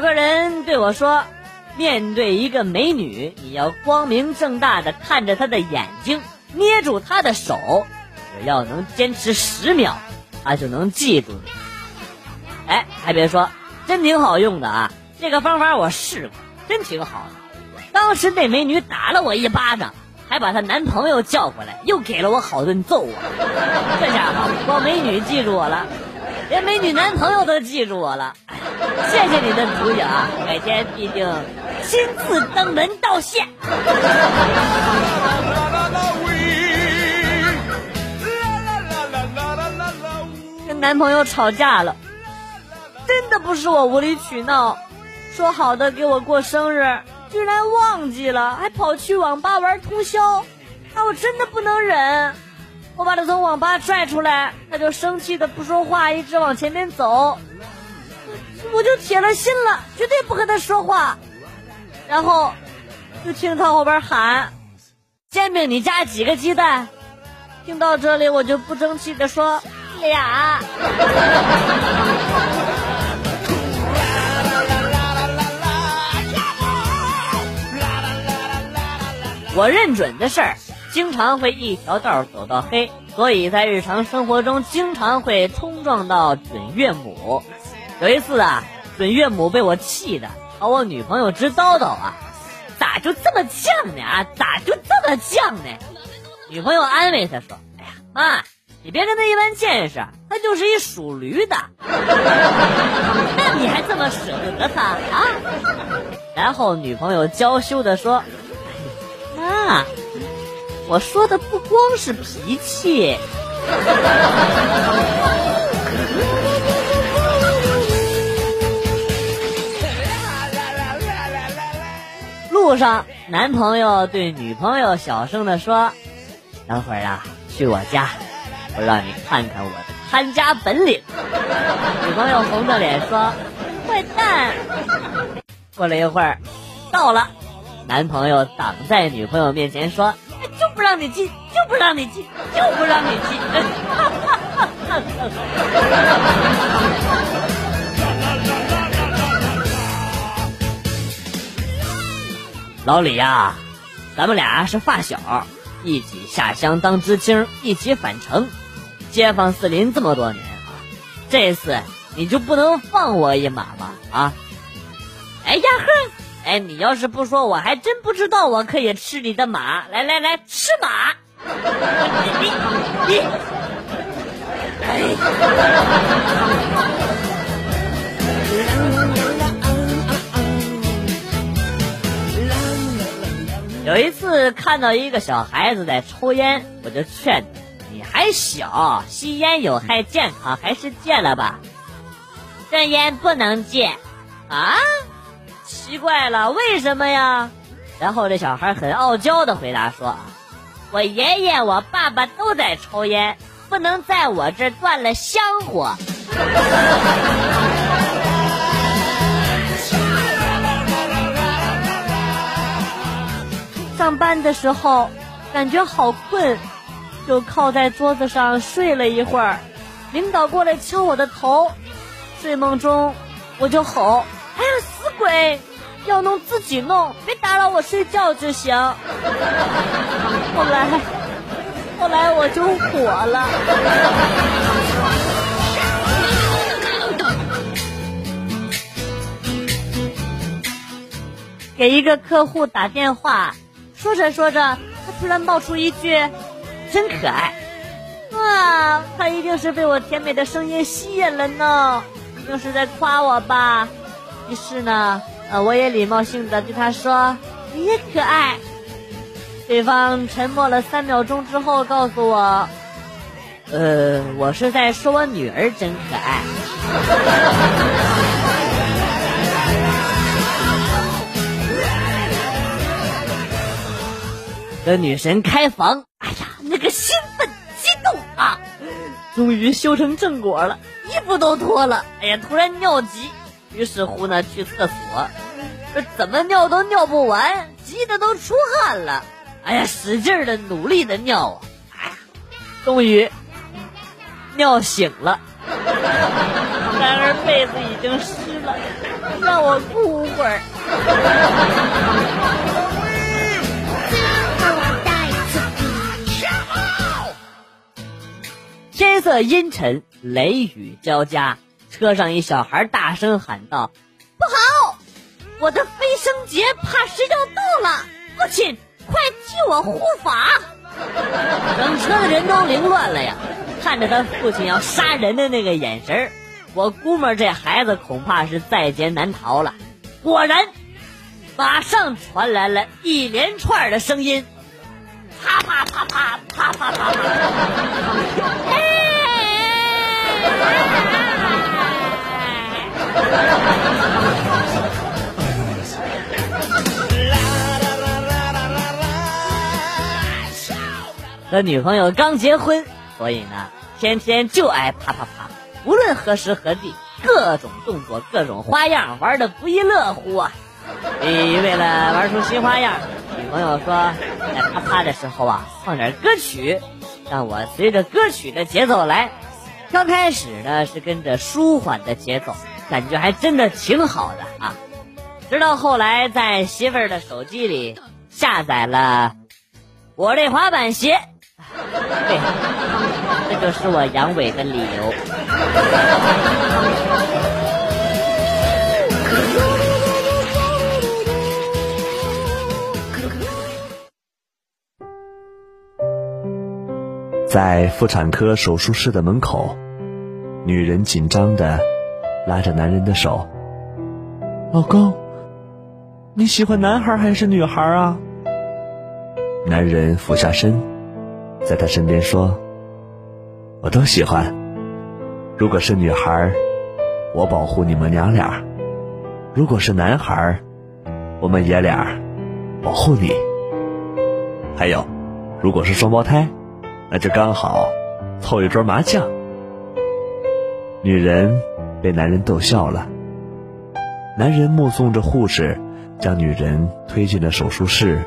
有个人对我说，面对一个美女，你要光明正大的看着她的眼睛，捏住她的手，只要能坚持十秒，她就能记住你。哎，还别说，真挺好用的啊！这个方法我试过，真挺好的。当时那美女打了我一巴掌，还把她男朋友叫过来，又给了我好顿揍啊！这家伙光美女记住我了，连美女男朋友都记住我了。谢谢你的主意啊，改天必定亲自登门道谢。跟男朋友吵架了，真的不是我无理取闹，说好的给我过生日，居然忘记了，还跑去网吧玩通宵，啊我真的不能忍。我把他从网吧拽出来，他就生气的不说话，一直往前面走。我就铁了心了，绝对不和他说话。然后就听他后边喊：“煎饼，你加几个鸡蛋？”听到这里，我就不争气的说：“俩。”我认准的事儿，经常会一条道走到黑，所以在日常生活中经常会冲撞到准岳母。有一次啊，准岳母被我气的朝我女朋友直叨叨啊，咋就这么犟呢啊？咋就这么犟呢？女朋友安慰他说：“哎呀，妈，你别跟他一般见识，他就是一属驴的。那你还这么舍不得他啊？”然后女朋友娇羞的说：“哎妈，我说的不光是脾气。”路上，男朋友对女朋友小声的说：“等会儿啊，去我家，我让你看看我的看家本领。”女朋友红着脸说：“坏蛋！”过了一会儿，到了，男朋友挡在女朋友面前说：“不让你进，就不让你进，就不让你进。”老李呀，咱们俩是发小，一起下乡当知青，一起返城，街坊四邻这么多年啊，这次你就不能放我一马吗？啊！哎呀呵，哎，你要是不说，我还真不知道我可以吃你的马。来来来，吃马！有一次看到一个小孩子在抽烟，我就劝他：“你还小，吸烟有害健康，还是戒了吧。”这烟不能戒，啊？奇怪了，为什么呀？然后这小孩很傲娇的回答说：“我爷爷、我爸爸都在抽烟，不能在我这断了香火。”上班的时候，感觉好困，就靠在桌子上睡了一会儿。领导过来敲我的头，睡梦中我就吼：“哎呀，死鬼！要弄自己弄，别打扰我睡觉就行。”后来，后来我就火了，给一个客户打电话。说着说着，他突然冒出一句：“真可爱。”啊，他一定是被我甜美的声音吸引了呢，一定是在夸我吧。于是呢，呃，我也礼貌性的对他说：“你也可爱。”对方沉默了三秒钟之后，告诉我：“呃，我是在说我女儿真可爱。”跟女神开房，哎呀，那个兴奋激动啊！终于修成正果了，衣服都脱了。哎呀，突然尿急，于是乎呢去厕所，这怎么尿都尿不完，急得都出汗了。哎呀，使劲的努力的尿啊！哎呀，终于尿醒了，然而被子已经湿了，让我哭会儿。天色阴沉，雷雨交加，车上一小孩大声喊道：“不好，我的飞升节怕是要到了！父亲，快替我护法！” 整车的人都凌乱了呀，看着他父亲要杀人的那个眼神我估摸这孩子恐怕是在劫难逃了。果然，马上传来了一连串的声音，啪啪啪啪啪啪啪啪。和女朋友刚结婚，所以呢，天天就爱啪啪啪，无论何时何地，各种动作，各种花样，玩的不亦乐乎啊！为了玩出新花样，女朋友说，在啪啪的时候啊，放点歌曲，让我随着歌曲的节奏来。刚开始呢是跟着舒缓的节奏，感觉还真的挺好的啊。直到后来在媳妇儿的手机里下载了我这滑板鞋。对，这就是我阳痿的理由。在妇产科手术室的门口，女人紧张的拉着男人的手：“老公，你喜欢男孩还是女孩啊？”男人俯下身。在他身边说：“我都喜欢。如果是女孩，我保护你们娘俩；如果是男孩，我们爷俩保护你。还有，如果是双胞胎，那就刚好凑一桌麻将。”女人被男人逗笑了。男人目送着护士将女人推进了手术室，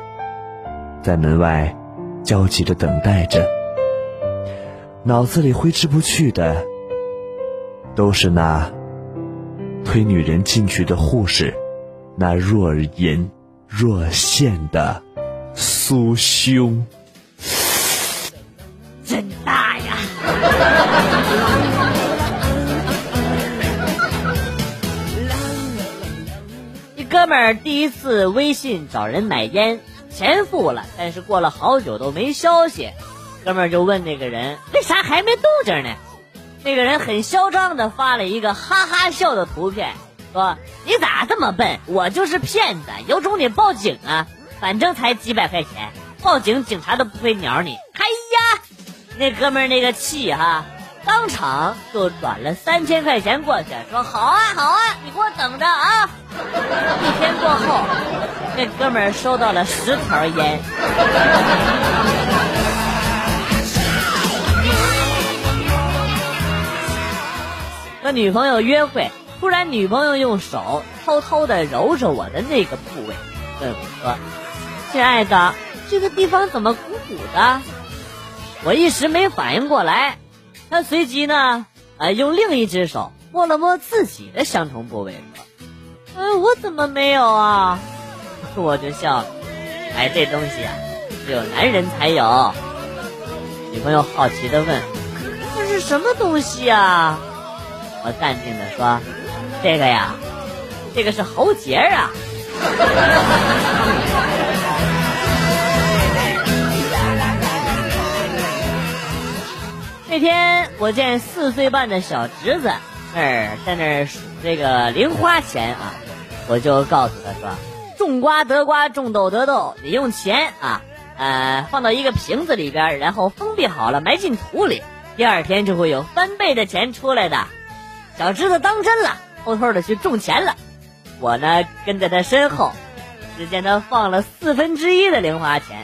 在门外。焦急的等待着，脑子里挥之不去的都是那推女人进去的护士，那若隐若现的酥胸，第一次微信找人买烟。钱付了，但是过了好久都没消息，哥们儿就问那个人为啥还没动静呢？那个人很嚣张的发了一个哈哈笑的图片，说你咋这么笨？我就是骗子，有种你报警啊！反正才几百块钱，报警警察都不会鸟你。哎呀，那哥们儿那个气哈，当场就转了三千块钱过去，说好啊好啊，你给我等着啊！一天过后。那哥们儿收到了十条烟。和女朋友约会，突然女朋友用手偷偷的揉着我的那个部位，问我说：“亲爱的，这个地方怎么鼓鼓的？”我一时没反应过来，他随即呢，呃，用另一只手摸了摸自己的相同部位，说：“嗯，我怎么没有啊？” 我就笑了，哎，这东西啊，只有男人才有。女朋友好奇的问：“这是什么东西啊？”我淡定的说：“这个呀，这个是喉结啊。”那天我见四岁半的小侄子那儿在那儿数这个零花钱啊，我就告诉他说。种瓜得瓜，种豆得豆。你用钱啊，呃，放到一个瓶子里边，然后封闭好了，埋进土里，第二天就会有翻倍的钱出来的。小侄子当真了，偷偷的去种钱了。我呢，跟在他身后，只见他放了四分之一的零花钱。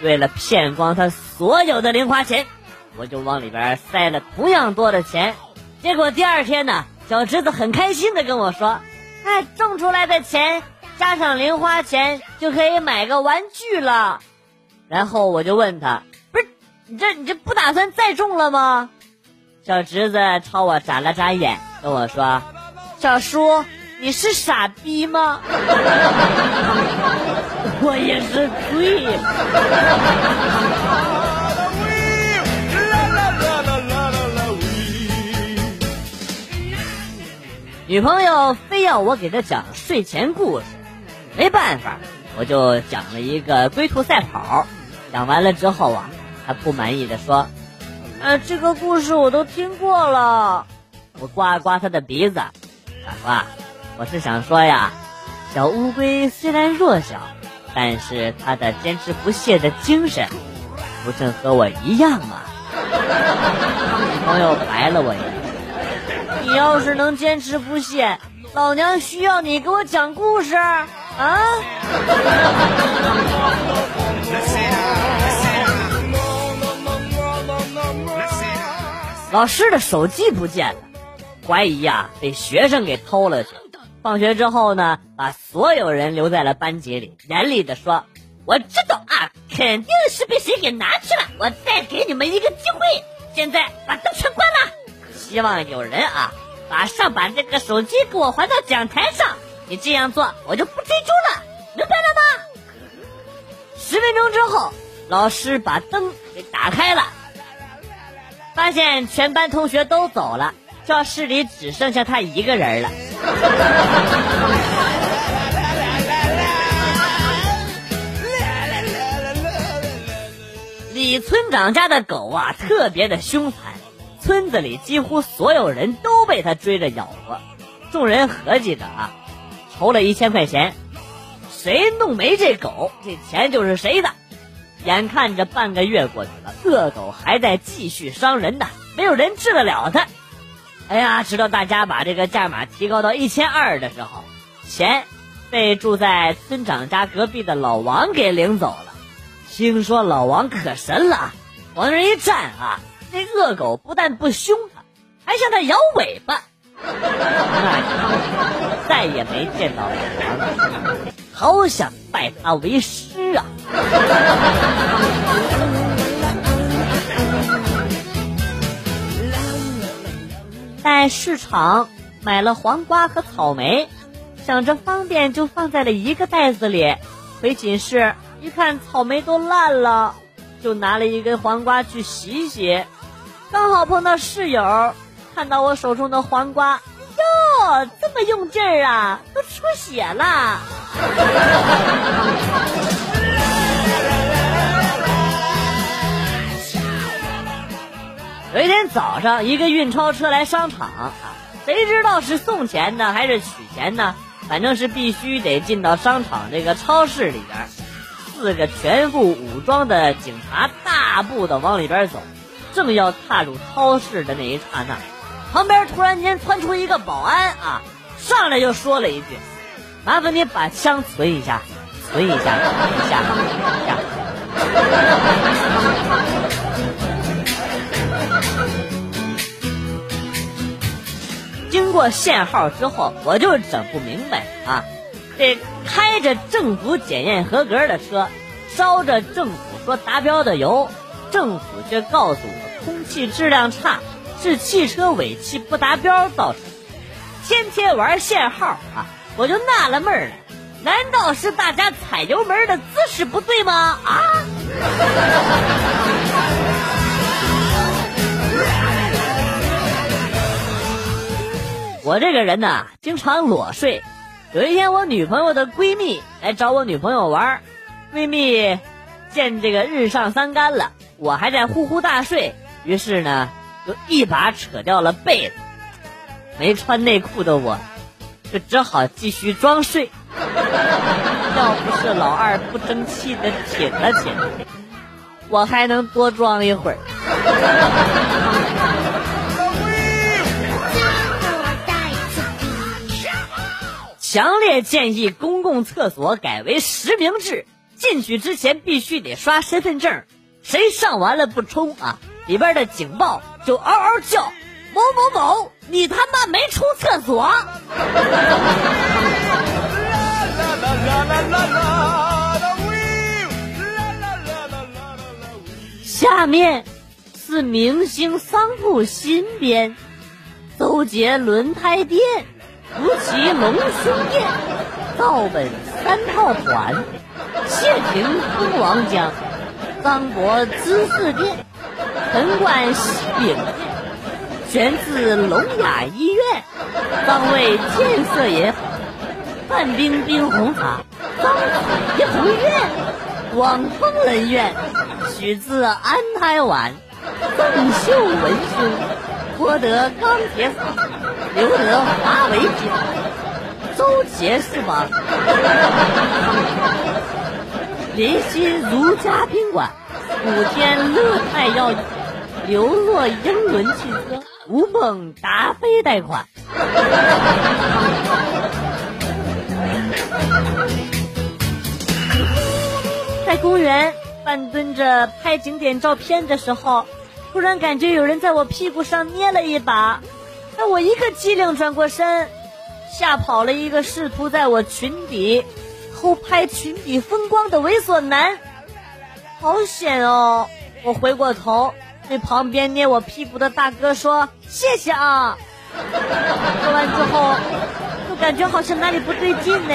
为了骗光他所有的零花钱，我就往里边塞了同样多的钱。结果第二天呢，小侄子很开心的跟我说：“哎，种出来的钱。”加上零花钱就可以买个玩具了，然后我就问他：“不是你这你这不打算再种了吗？”小侄子朝我眨了眨眼，跟我说：“小叔，你是傻逼吗？我也是醉了。女朋友非要我给她讲睡前故事，没办法，我就讲了一个龟兔赛跑。讲完了之后啊，她不满意的说：“呃，这个故事我都听过了。”我刮了刮她的鼻子，大说：“我是想说呀，小乌龟虽然弱小，但是它的坚持不懈的精神，不正和我一样吗？”女朋友白了我一眼。你要是能坚持不懈，老娘需要你给我讲故事啊！老师的手机不见了，怀疑呀被学生给偷了去。放学之后呢，把所有人留在了班级里，严厉的说：“我知道啊，肯定是被谁给拿去了。我再给你们一个机会，现在把灯全关了。”希望有人啊，马上把这个手机给我还到讲台上。你这样做，我就不追究了，明白了吗？十分钟之后，老师把灯给打开了，发现全班同学都走了，教室里只剩下他一个人了。李村长家的狗啊，特别的凶残。村子里几乎所有人都被他追着咬过，众人合计着啊，筹了一千块钱，谁弄没这狗，这钱就是谁的。眼看着半个月过去了，恶狗还在继续伤人呢，没有人治得了它。哎呀，直到大家把这个价码提高到一千二的时候，钱被住在村长家隔壁的老王给领走了。听说老王可神了，往那儿一站啊。那恶狗不但不凶他，还向他摇尾巴。那再也没见到王，好想拜他为师啊！在市场买了黄瓜和草莓，想着方便，就放在了一个袋子里。回寝室一看，草莓都烂了，就拿了一根黄瓜去洗洗。刚好碰到室友，看到我手中的黄瓜，哟，这么用劲儿啊，都出血了。有一天早上，一个运钞车来商场啊，谁知道是送钱呢还是取钱呢？反正是必须得进到商场这个超市里边。四个全副武装的警察大步的往里边走。正要踏入超市的那一刹那，旁边突然间窜出一个保安啊，上来就说了一句：“麻烦你把枪存一下，存一下，一下，一下。”经过限号之后，我就整不明白啊，这开着政府检验合格的车，烧着政府说达标的油。政府却告诉我，空气质量差是汽车尾气不达标造成。天天玩限号啊，我就纳了闷了，难道是大家踩油门的姿势不对吗？啊！我这个人呐，经常裸睡。有一天，我女朋友的闺蜜来找我女朋友玩，闺蜜见这个日上三竿了。我还在呼呼大睡，于是呢，就一把扯掉了被子。没穿内裤的我，就只好继续装睡。要不是老二不争气的挺了挺，我还能多装一会儿。强烈建议公共厕所改为实名制，进去之前必须得刷身份证。谁上完了不冲啊？里边的警报就嗷嗷叫，某某某，你他妈没冲厕所！下面是明星商铺新编，周杰轮胎店吴奇龙兄殿，造本三炮团，谢霆锋王江，张博资四殿，陈冠西饼店，选自聋哑医院，方位建设也好，范冰冰红茶，张子怡红院，广丰人院，许自安胎丸，邓秀文兄，获得钢铁嫂，留得华为金，周杰是吧？林心如家宾馆，古天乐泰药业，刘若英伦汽车，吴孟达飞贷款。在公园半蹲着拍景点照片的时候，突然感觉有人在我屁股上捏了一把，哎，我一个机灵转过身，吓跑了一个试图在我裙底偷拍裙底风光的猥琐男，好险哦！我回过头对旁边捏我屁股的大哥说：“谢谢啊。”说完之后，就感觉好像哪里不对劲呢。